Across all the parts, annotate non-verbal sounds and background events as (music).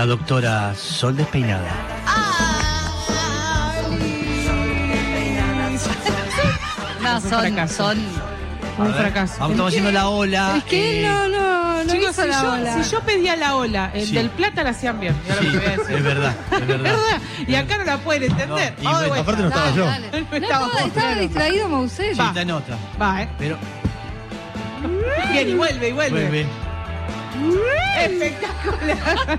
la doctora Sol Despeinada. (laughs) No, Un son, fracaso. son Un A ver, fracaso. Vamos, estamos haciendo la ola. Es que eh, no, no, no Chicos, hizo si la yo, ola. si yo pedía la ola, el Sí. del plata la hacían bien. ya lo que decir. es verdad, (laughs) es verdad. ¿Verdad? Y acá no la pueden entender. No, y Vamos de bueno, vuelta. aparte no estaba yo. Dale. (laughs) No estaba estaba, estaba claro. distraído Mousset. Sí, está en otra. Va, ¿eh? Pero Bien, y vuelve, y vuelve. vuelve. Espectacular.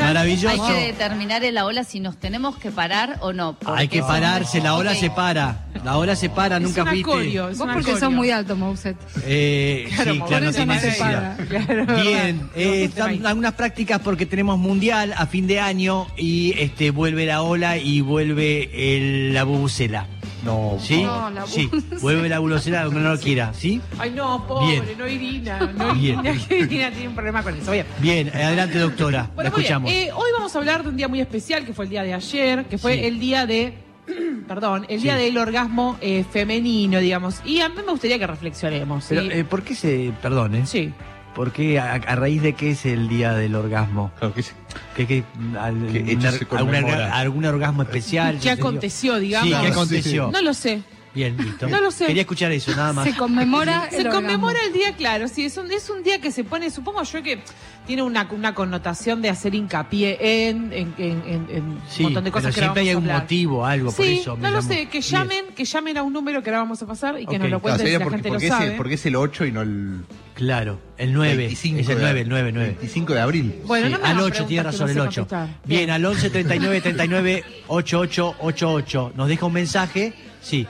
Maravilloso. Hay que determinar en la ola si nos tenemos que parar o no. Hay que pararse, la ola Ok. se para. La ola se para, Es nunca un fuiste. acorio, es Vos un porque acorio. sos muy alto, Mousset. Eh, Claro, sí, claro, no eso tiene no se necesidad. para. Claro, Bien, verdad. eh, están ahí. algunas prácticas porque tenemos mundial a fin de año y este vuelve la ola y vuelve el- la bubucela. No, ¿Sí? No, la sí, (laughs) vuelve la bubucela aunque no lo quiera, ¿sí? Ay, no, pobre, Bien. no Irina. No Bien. Irina, (laughs) que Irina tiene un problema con eso. Bien. Bien, adelante doctora, Bueno, la escuchamos. Eh, hoy vamos a hablar de un día muy especial, que fue el día de ayer, que fue Sí. el día de. (clears throat) Perdón, el Sí. día del orgasmo eh, femenino, digamos. Y a mí me gustaría que reflexionemos. ¿sí? Pero, eh, ¿por qué se, perdón, eh? sí. ¿Por qué, a, a raíz de qué es el día del orgasmo? Claro que sí. ¿Qué, qué, al- ¿Qué hecho un se or- algún, orgasmo especial? ¿Qué aconteció, digamos? Sí, ¿qué aconteció? No lo sé. Bien, listo. No lo sé. Quería escuchar eso, nada más. Se conmemora (laughs) Se el conmemora el día, claro, sí, es un, es un día que se pone, supongo yo que tiene una, una connotación de hacer hincapié en, en, en- en- en Sí, un montón de cosas pero que siempre hay un motivo, algo, por Sí, eso. me no lo sé, que llamen, que llamen a un número que ahora vamos a pasar y que Ok. nos lo cuenten si sería la porque, gente porque lo es sabe. porque es el 8 y no el Claro, el 9. 25 es el de- 9, el 9, 9. 25 de abril. Bueno, Sí, no me al hagas 8, tiene razón, el no sé 8. contestar. Bien, Bien. al 11 39 39 8888. Nos deja un mensaje, sí.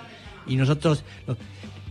Y nosotros.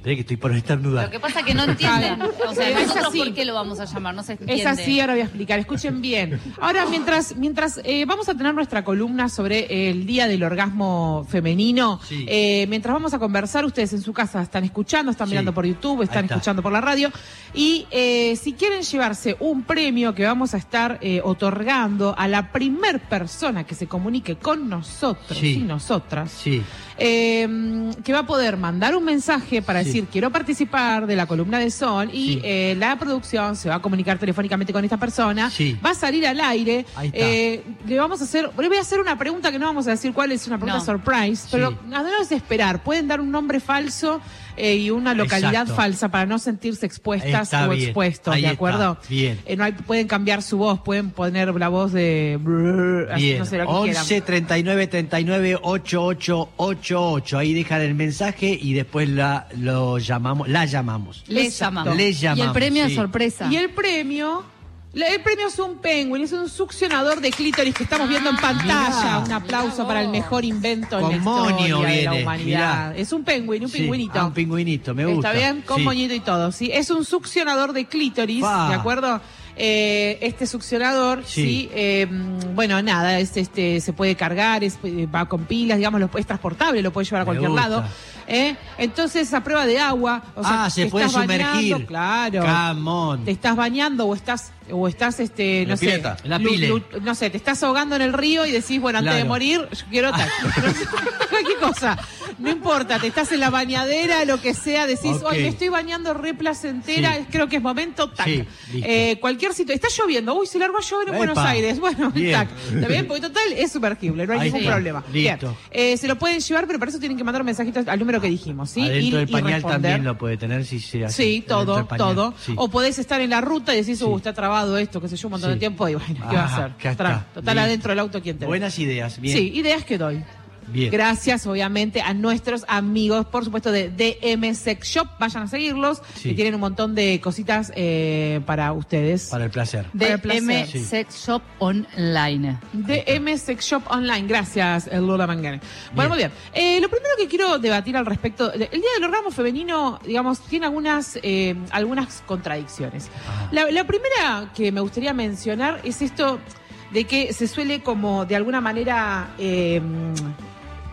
Esperé que estoy por estornudar. Lo que pasa es que no entienden. (laughs) O sea, Es nosotros así. por qué lo vamos a llamar, no se entiende. Es así, ahora voy a explicar. Escuchen bien. Ahora, mientras, mientras eh, vamos a tener nuestra columna sobre el día del orgasmo femenino, Sí. eh, mientras vamos a conversar, ustedes en su casa están escuchando, están Sí. mirando por YouTube, están está. escuchando por la radio. Y eh, si quieren llevarse un premio que vamos a estar eh, otorgando a la primer persona que se comunique con nosotros Sí. y nosotras, Sí, eh, que va a poder mandar un mensaje para Sí. Decir quiero participar de la columna de Sol y Sí. eh, la producción se va a comunicar telefónicamente con esta persona, Sí. va a salir al aire, Ahí está. eh, le vamos a hacer, le voy a hacer una pregunta que no vamos a decir cuál es una pregunta No. surprise, pero Sí. nada no es esperar, pueden dar un nombre falso eh, y una localidad Exacto. falsa para no sentirse expuestas Está o bien. expuestos, Ahí ¿de está. acuerdo? Bien. Eh, no hay, pueden cambiar su voz, pueden poner la voz de brrr, así, bien. no sé lo que 11 quieran. 39 39 8888. Ahí dejan el mensaje y después la, lo llamamos, la llamamos. Les llamamos. Les Y el llamamos. premio sí. es sorpresa. Y el premio, el premio es un penguin, es un succionador de clítoris que estamos viendo en pantalla. mirá. un aplauso para el mejor invento en la historia de la humanidad. mirá. Es un penguin, un Sí, pingüinito. ah, un pingüinito, me gusta. Está bien, con Sí. moñito y todo, ¿sí? Es un succionador de clítoris, Pa. ¿de acuerdo? Eh, este succionador, sí, Sí. eh, bueno, nada, es, este, se puede cargar, es, eh, va con pilas, digamos, lo, es transportable, lo puede llevar a Me cualquier gusta. lado. ¿Eh? Entonces, a prueba de agua, o sea, ah, se puede estás bañando, sumergir. claro Come on. te estás bañando o estás o estás este no la sé pileta. La pile. lu- no sé te estás ahogando en el río y decís bueno antes de morir yo quiero (laughs) (laughs) sé, cualquier cosa no importa te estás en la bañadera lo que sea decís Ok. hoy me estoy bañando re placentera Sí. creo que es momento tac Sí. Eh, cualquier sitio está lloviendo uy se largó a llover en Epa. Buenos Aires bueno (laughs) Bien. tac está bien porque total es sumergible no hay Ahí ningún está. problema Listo. Bien. Eh, se lo pueden llevar pero para eso tienen que mandar un mensajito al número que dijimos sí Adentro del pañal responder. también lo puede tener si se hace. Sí, todo, todo. Sí. O podés estar en la ruta y decís, uh, está trabado esto, qué sé yo, un montón de tiempo y bueno, ¿qué va a hacer? Total, adentro del auto, ¿quién te? Buenas ideas, bien. Sí, ideas que doy. Bien. Gracias, obviamente, a nuestros amigos, por supuesto, de DM Sex Shop. Vayan a seguirlos, Sí. que tienen un montón de cositas eh, para ustedes. Para el placer. Para el placer. DM Sí. Sex Shop Online. DM Sex Shop Online. Gracias, eh, Lola Mangane. Bueno, muy bien. Eh, lo primero que quiero debatir al respecto, el Día del Orgasmo Femenino, digamos, tiene algunas, eh, algunas contradicciones. La, la primera que me gustaría mencionar es esto de que se suele como de alguna manera... eh,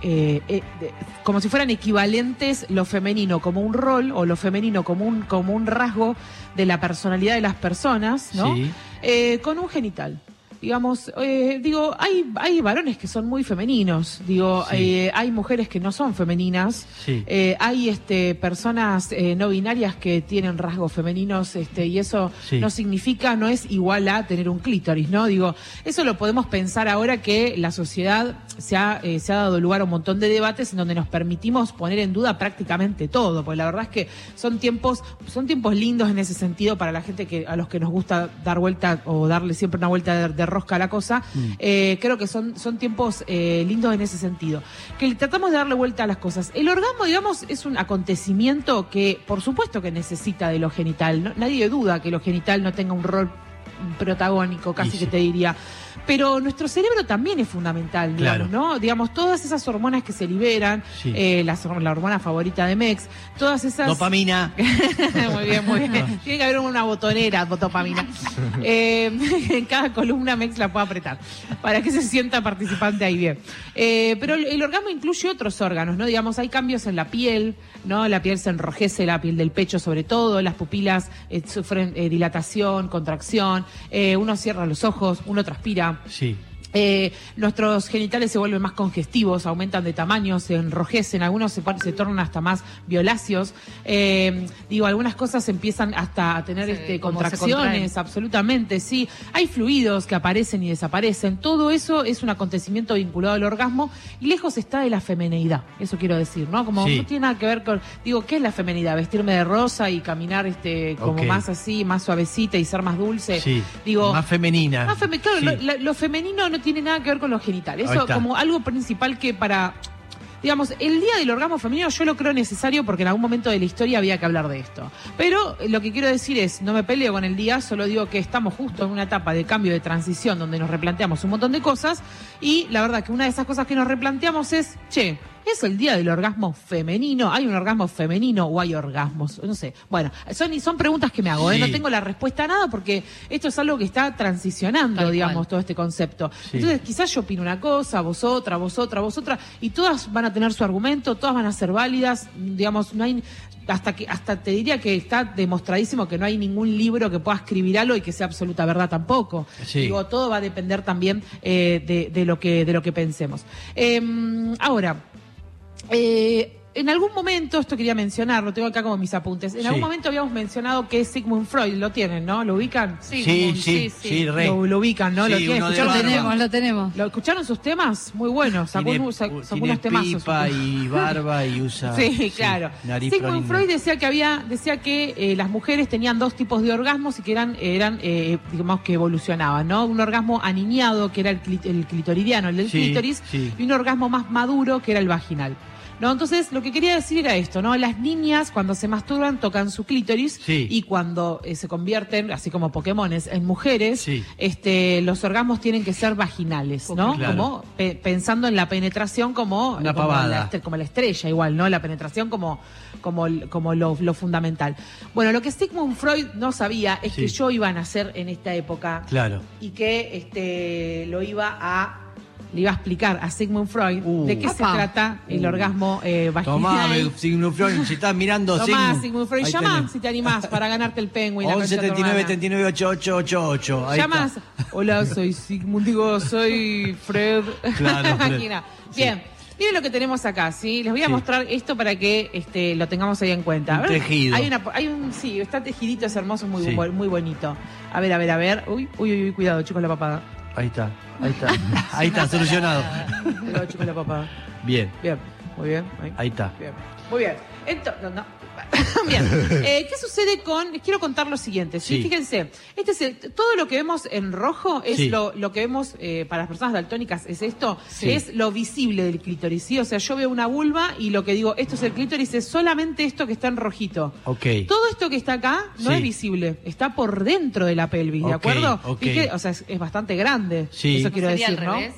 eh, eh, de- como si fueran equivalentes lo femenino como un rol o lo femenino como un, como un rasgo de la personalidad de las personas, ¿no? Sí. Eh, con un genital. Digamos, eh, digo, hay, hay varones que son muy femeninos, digo, Sí. eh, hay mujeres que no son femeninas, Sí. eh, hay este, personas no binarias que tienen rasgos femeninos, este, y eso Sí. no significa, no es igual a tener un clítoris, ¿no? Digo, eso lo podemos pensar ahora que la sociedad se ha, eh, se ha dado lugar a un montón de debates en donde nos permitimos poner en duda prácticamente todo, porque la verdad es que son tiempos, son tiempos lindos en ese sentido para la gente que a los que nos gusta dar vuelta o darle siempre una vuelta de, de rosca la cosa. Eh, creo que son, son tiempos eh, lindos en ese sentido. Que tratamos de darle vuelta a las cosas. El orgasmo, digamos, es un acontecimiento que, por supuesto, que necesita de lo genital. No- nadie duda que lo genital no tenga un rol protagónico, casi sí. que te diría. Pero nuestro cerebro también es fundamental, Claro. digamos, ¿no? Digamos, todas esas hormonas que se liberan, Sí. eh, la, hormona favorita de Mex, todas esas... Dopamina. (laughs) muy bien, muy bien. (laughs) Tiene que haber una botonera, dopamina. (laughs) Eh, en cada columna Mex la puede apretar para que se sienta participante ahí bien. Eh, pero el, orgasmo incluye otros órganos, ¿no? Digamos, hay cambios en la piel, ¿no? La piel se enrojece, la piel del pecho sobre todo, las pupilas sufren dilatación, contracción, uno cierra los ojos, uno transpira. Sí. Eh, nuestros genitales se vuelven más congestivos, aumentan de tamaño, se enrojecen, algunos se, tornan hasta más violáceos. Eh, digo, algunas cosas empiezan hasta a tener este, contracciones, absolutamente, sí. Hay fluidos que aparecen y desaparecen. Todo eso es un acontecimiento vinculado al orgasmo y lejos está de la femeneidad, eso quiero decir, ¿no? Como Sí. no tiene nada que ver con, digo, ¿qué es la femenidad? Vestirme de rosa y caminar este como más así, más suavecita y ser más dulce. Sí. Digo, Más femenina. más feme- claro, Sí. lo, lo femenino no tiene nada que ver con lo genital. Ahí Eso como algo principal que para. Digamos, el día del orgasmo femenino yo lo creo necesario porque en algún momento de la historia había que hablar de esto. Pero lo que quiero decir es, no me peleo con el día, solo digo que estamos justo en una etapa de cambio de transición donde nos replanteamos un montón de cosas y la verdad que una de esas cosas que nos replanteamos es, che, ¿es el día del orgasmo femenino? ¿Hay un orgasmo femenino o hay orgasmos? No sé. Bueno, son, son preguntas que me hago, ¿eh? No tengo la respuesta a nada porque esto es algo que está transicionando, Tal digamos, cual. todo este concepto. Sí. Entonces, quizás yo opino una cosa, vos otra, vos otra, vos otra, y todas van a tener su argumento, todas van a ser válidas, digamos, no hay hasta que hasta te diría que está demostradísimo que no hay ningún libro que pueda escribir algo y que sea absoluta verdad tampoco. Sí. Digo, todo va a depender también eh, de, de lo que de lo que pensemos. Eh, ahora, eh, en algún momento, esto quería mencionar, lo tengo acá como mis apuntes. En Sí. algún momento habíamos mencionado que Sigmund Freud, lo tienen, ¿no? ¿Lo ubican? Sí, sí, sí, re. Lo, lo ubican, ¿no? Sí, lo tienen. Lo tenemos, lo tenemos. ¿Lo escucharon sus temas? Muy buenos. Sacó, Tiene, tiene unos temazos. pipa y barba y usa... (laughs) Sí, claro. nariz Sigmund. Freud decía que había, decía que eh, las mujeres tenían dos tipos de orgasmos y que eran, eran eh, digamos que evolucionaban, ¿no? Un orgasmo aniñado, que era el, clit- el clitoridiano, el del Sí, clítoris, sí. y un orgasmo más maduro, que era el vaginal. ¿No? Entonces, lo que quería decir era esto, ¿no? Las niñas cuando se masturban tocan su clítoris Sí. y cuando eh, se convierten, así como Pokémones, en mujeres, Sí. este, los orgasmos tienen que ser vaginales, ¿no? Claro. Como pe- pensando en la penetración como, Una como pavada. la estre- como la estrella igual, ¿no? La penetración como, como, como lo, lo fundamental. Bueno, lo que Sigmund Freud no sabía es Sí. que yo iba a nacer en esta época Claro. y que este lo iba a le iba a explicar a Sigmund Freud Uh. de qué se trata el Uh. orgasmo eh, Tomá, vaginal. Sigmund Freud, si estás mirando Tomá, Sigmund Freud, Ahí llama tenés. si te animás para ganarte el penguin. la 11 concha de tu 39 hermana. 39 8888. Ahí Llamas. está. Hola, soy Sigmund, digo, soy Fred. Claro, (laughs) Fred. Bien. Miren lo que tenemos acá, ¿sí? Les voy a Sí. mostrar esto para que este, lo tengamos ahí en cuenta. Un tejido. Hay, una, hay un, sí, está tejidito, es hermoso, muy, Sí. muy bonito. A ver, a ver, a ver. Uy, uy, uy, cuidado, chicos, la papada. Ahí está. Ahí está. (laughs) Ahí está, solucionado. Bien. Bien, muy bien. ahí. Ahí está. Bien, muy bien. Entonces, no, no. (laughs) bien. (laughs) Eh, ¿Qué sucede con.? Les quiero contar lo siguiente. ¿sí? Sí. Fíjense, este es el- todo lo que vemos en rojo es Sí. lo, lo que vemos eh, para las personas daltónicas, es esto, Sí. es lo visible del clítoris. ¿sí? O sea, yo veo una vulva y lo que digo, esto es el clítoris, es solamente esto que está en rojito. Ok. Todo esto que está acá no Sí. es visible, está por dentro de la pelvis, ¿de Ok, acuerdo? ok. Fíjate, o sea, es, es bastante grande. Sí. Eso quiero ¿Sería decir, al ¿no? revés?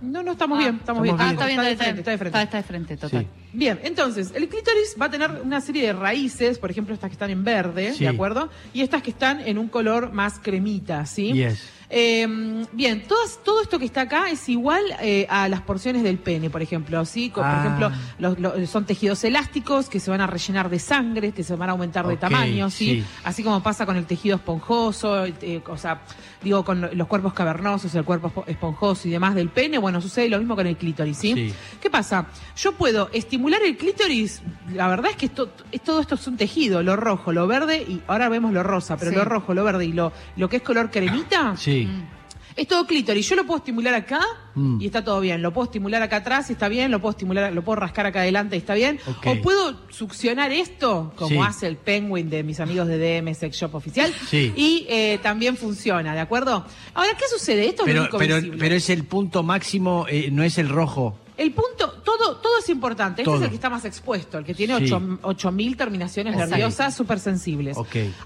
No, no, estamos Ah, bien, estamos estamos bien. Ah, bien. está bien, de está frente, bien. está de frente. Está, está de frente, total. Sí. Bien, entonces, el clítoris va a tener una serie de raíces, por ejemplo, estas que están en verde, Sí. ¿de acuerdo? Y estas que están en un color más cremita, ¿sí? Yes. Eh, bien, todas, todo esto que está acá es igual eh, a las porciones del pene, por ejemplo. ¿sí? Co- Ah. Por ejemplo, los- los- son tejidos elásticos que se van a rellenar de sangre, que se van a aumentar de tamaño, ¿sí? sí. Así como pasa con el tejido esponjoso, eh, o sea, digo, con lo- los cuerpos cavernosos, el cuerpo espo- esponjoso y demás del pene, bueno, sucede lo mismo con el clítoris, ¿sí? Sí. ¿Qué pasa? Yo puedo estimular el clítoris, la verdad es que esto, es- todo esto es un tejido, lo rojo, lo verde, y ahora vemos lo rosa, pero Sí. lo rojo, lo verde y lo, lo que es color cremita, Sí. Es todo clítoris. Yo lo puedo estimular acá Mm. y está todo bien. Lo puedo estimular acá atrás y está bien. Lo puedo estimular, lo puedo rascar acá adelante y está bien. O puedo succionar esto, como Sí. hace el penguin de mis amigos de DM Sex Shop Oficial. Sí. Y eh, también funciona, ¿de acuerdo? Ahora, ¿qué sucede? Esto es lo Pero, único pero, pero es el punto máximo, eh, no es el rojo. El punto, todo, todo es importante. Este Todo. es el que está más expuesto, el que tiene Sí. ocho- 8000 terminaciones Exacto. nerviosas súper sensibles.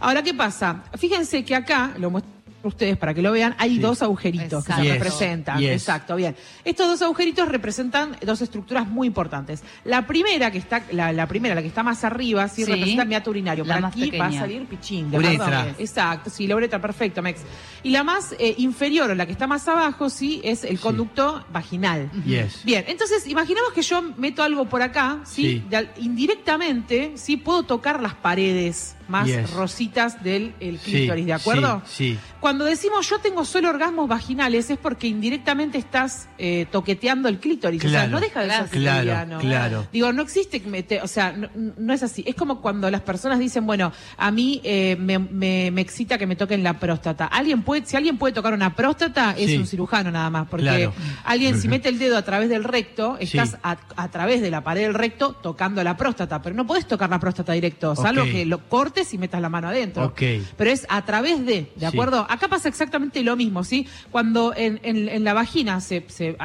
Ahora, ¿qué pasa? Fíjense que acá, lo muestro ustedes para que lo vean, hay Sí. dos agujeritos que se representan. Yes. Exacto, bien. Estos dos agujeritos representan dos estructuras muy importantes. La primera, que está, la, la primera, la que está más arriba, sí, Sí. representa el meato urinario. La Por más aquí va a pequeña. salir pichín. ¿de Uretra. Exacto, sí, la uretra, perfecto, Mex. Y la más eh, inferior, o la que está más abajo, sí, es el Sí. conducto vaginal. Yes. Bien, entonces imaginamos que yo meto algo por acá, ¿sí? Sí. De al- indirectamente, ¿sí? Puedo tocar las paredes más Yes. rositas del el Sí, clítoris, ¿de acuerdo? Sí, sí. Cuando decimos yo tengo solo orgasmos vaginales es porque indirectamente estás eh, toqueteando el clítoris. O sea, no deja de ser Claro, claro. Digo, no existe, que mete- o sea, no, no es así. Es como cuando las personas dicen, bueno, a mí eh, me, me- me excita que me toquen la próstata. Alguien puede, si alguien puede tocar una próstata, es Sí. un cirujano nada más. Porque Claro. alguien, si mete el dedo a través del recto, estás Sí. a, a través de la pared del recto tocando la próstata. Pero no podés tocar la próstata directo, salvo Ok. que lo cortes y metas la mano adentro. Pero es a través de, ¿de Sí. acuerdo? Acá pasa exactamente lo mismo, ¿sí? Cuando en, en- en la vagina se, se,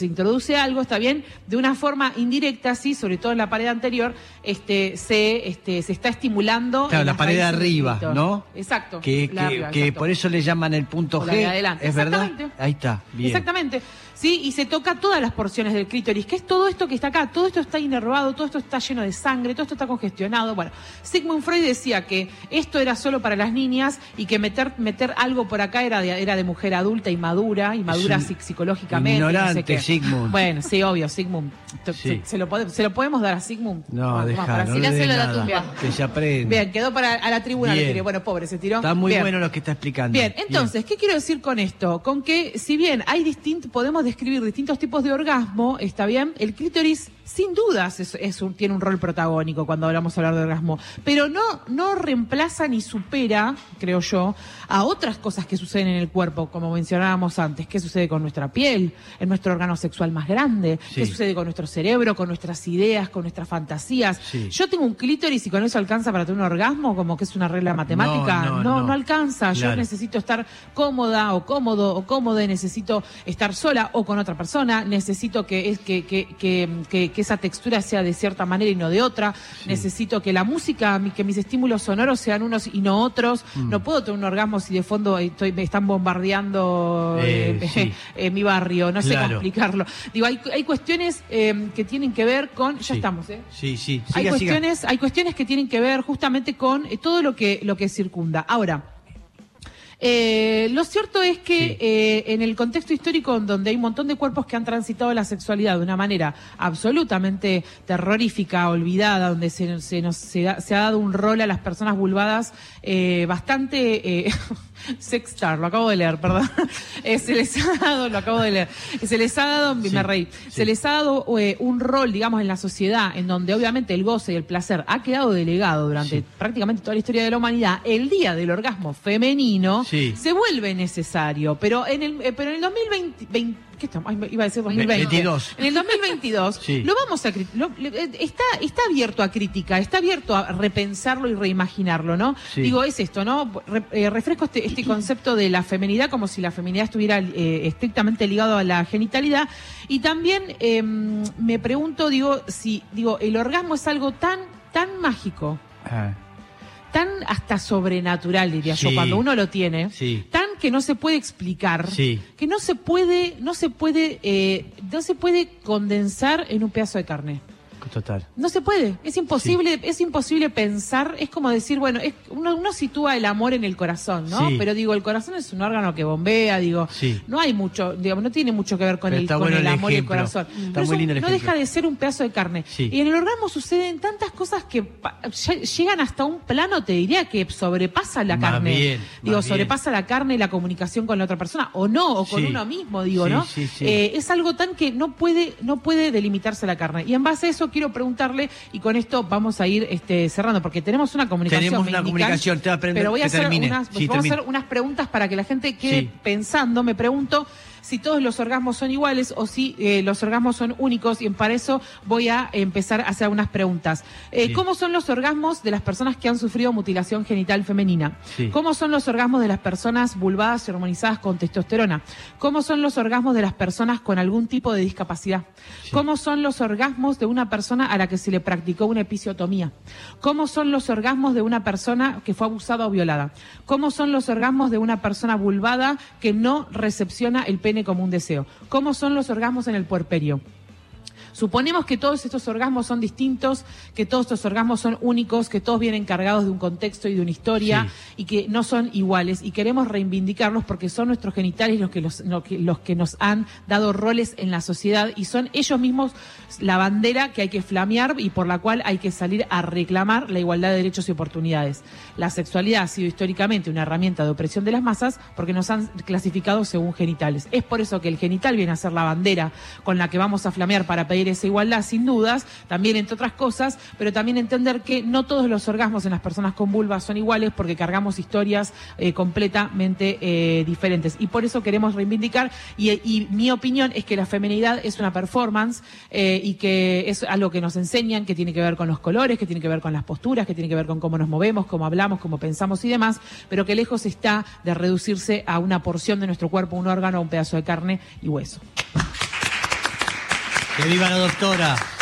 introduce algo, está bien, de una forma indirecta, sí, sobre todo en la pared anterior, este, se, este, se está estimulando. Claro, la pared de arriba. ¿no? Exacto. Que, que, arriba, que exacto. por eso le llaman el punto G. de adelante. ¿Es verdad? Ahí está. Bien. Exactamente. Sí, y se toca todas las porciones del clítoris, que es todo esto que está acá, todo esto está inervado, todo esto está lleno de sangre, todo esto está congestionado. Bueno, Sigmund Freud decía que esto era solo para las niñas y que meter, meter algo por acá era de, era de mujer adulta y madura, y madura psic- psicológicamente. no sé ignorante. Sigmund. Bueno, sí, obvio, Sigmund. Sí. Se, lo pode- ¿Se lo podemos dar a Sigmund? No, Vamos, deja, para no le a la tumba. Que se aprenda. Bien, quedó para a la tribuna, le Bien. tiré. Bueno, pobre, se tiró. Está muy Bien. bueno lo que está explicando. Bien, entonces, ¿qué quiero decir con esto? Con que si bien hay distintos, podemos describir distintos tipos de orgasmo, está bien, el clítoris sin dudas es, es un- tiene un rol protagónico cuando hablamos de hablar de orgasmo, pero no, no reemplaza ni supera, creo yo, a otras cosas que suceden en el cuerpo, como mencionábamos antes, qué sucede con nuestra piel, en nuestro órgano sexual más grande, qué sucede con nuestro cerebro, con nuestras ideas, con nuestras fantasías. Sí. Yo tengo un clítoris y con eso alcanza para tener un orgasmo, como que es una regla matemática. no, no, no. no alcanza. Yo necesito estar cómoda o cómodo o cómoda, necesito estar sola o con otra persona, necesito que, es, que, que, que, que- que esa textura sea de cierta manera y no de otra, necesito que la música, que mis estímulos sonoros sean unos y no otros, Mm. no puedo tener un orgasmo si de fondo estoy, me están bombardeando Eh, eh, (laughs) sí. eh, mi barrio, no sé cómo explicarlo. Digo, hay, hay cuestiones eh, que tienen que ver con, ya Sí. estamos, ¿eh? Sí, sí. hay Siga, siga. cuestiones, hay cuestiones que tienen que ver justamente con eh, todo lo que, lo que circunda. Ahora, eh, lo cierto es que Sí. eh, en el contexto histórico en donde hay un montón de cuerpos que han transitado la sexualidad de una manera absolutamente terrorífica, olvidada, donde se, se nos se, da- se ha dado un rol a las personas vulvadas eh, bastante eh, (laughs) sextar, lo acabo de leer, perdón. (laughs) Eh, se les ha dado, lo acabo de leer, se les ha dado, Sí, me reí, sí. se les ha dado eh, un rol, digamos, en la sociedad, en donde obviamente el goce y el placer ha quedado delegado durante Sí. prácticamente toda la historia de la humanidad. El día del orgasmo femenino Sí. se vuelve necesario, pero en el, eh, pero en el 2020, vein- ¿qué estamos? Ay, Iba a decir 2020. 22. En el 2022 Sí. lo vamos a lo- eh, está está abierto a crítica, está abierto a repensarlo y reimaginarlo, ¿no? Sí. Digo, es esto, ¿no? Re- eh, refresco este, este concepto de la feminidad como si la feminidad estuviera eh, estrictamente ligado a la genitalidad y también eh, me pregunto, digo, si digo, el orgasmo es algo tan tan mágico, Ah, tan hasta sobrenatural, diría yo, cuando uno lo tiene, Sí. tan que no se puede explicar, Sí. que no se puede, no se puede, eh, no se puede condensar en un pedazo de carne. Total. No se puede, es imposible, es imposible pensar, es como decir, bueno, es, uno, uno sitúa el amor en el corazón, ¿no? Sí. Pero digo, el corazón es un órgano que bombea, digo, Sí. no hay mucho, digamos, no tiene mucho que ver con Pero el, con bueno el el amor y el corazón. Está Pero muy eso lindo el no deja de ser un pedazo de carne. Y en el orgasmo suceden tantas cosas que llegan hasta un plano, te diría, que sobrepasa la Más carne. bien, digo, bien. sobrepasa la carne y la comunicación con la otra persona, o no, o con uno mismo, digo, ¿no? Eh, es algo tan que no puede, no puede delimitarse la carne. Y en base a eso quiero preguntarle, y con esto vamos a ir este, cerrando, porque tenemos una comunicación. Tenemos una indican, comunicación, te va a aprender pero voy a que hacer termine. unas, Sí, vamos a hacer unas preguntas para que la gente quede Sí. pensando. Me pregunto si todos los orgasmos son iguales o si eh, los orgasmos son únicos y para eso voy a empezar a hacer unas preguntas. Eh, Sí. ¿Cómo son los orgasmos de las personas que han sufrido mutilación genital femenina? Sí. ¿Cómo son los orgasmos de las personas vulvadas y hormonizadas con testosterona? ¿Cómo son los orgasmos de las personas con algún tipo de discapacidad? Sí. ¿Cómo son los orgasmos de una persona a la que se le practicó una episiotomía? ¿Cómo son los orgasmos de una persona que fue abusada o violada? ¿Cómo son los orgasmos de una persona vulvada que no recepciona el pene como un deseo? ¿Cómo son los orgasmos en el puerperio? Suponemos que todos estos orgasmos son distintos, que todos estos orgasmos son únicos, que todos vienen cargados de un contexto y de una historia y que no son iguales y queremos reivindicarlos porque son nuestros genitales los que, los, que- los que nos han dado roles en la sociedad y son ellos mismos la bandera que hay que flamear y por la cual hay que salir a reclamar la igualdad de derechos y oportunidades. La sexualidad ha sido históricamente una herramienta de opresión de las masas porque nos han clasificado según genitales. Es por eso que el genital viene a ser la bandera con la que vamos a flamear para pedir esa igualdad, sin dudas, también entre otras cosas, pero también entender que no todos los orgasmos en las personas con vulva son iguales porque cargamos historias eh, completamente eh, diferentes. Y por eso queremos reivindicar, y, mi opinión es que la feminidad es una performance eh, y que es algo que nos enseñan, que tiene que ver con los colores, que tiene que ver con las posturas, que tiene que ver con cómo nos movemos, cómo hablamos, cómo pensamos y demás, pero que lejos está de reducirse a una porción de nuestro cuerpo, un órgano, un pedazo de carne y hueso. Que viva la doctora.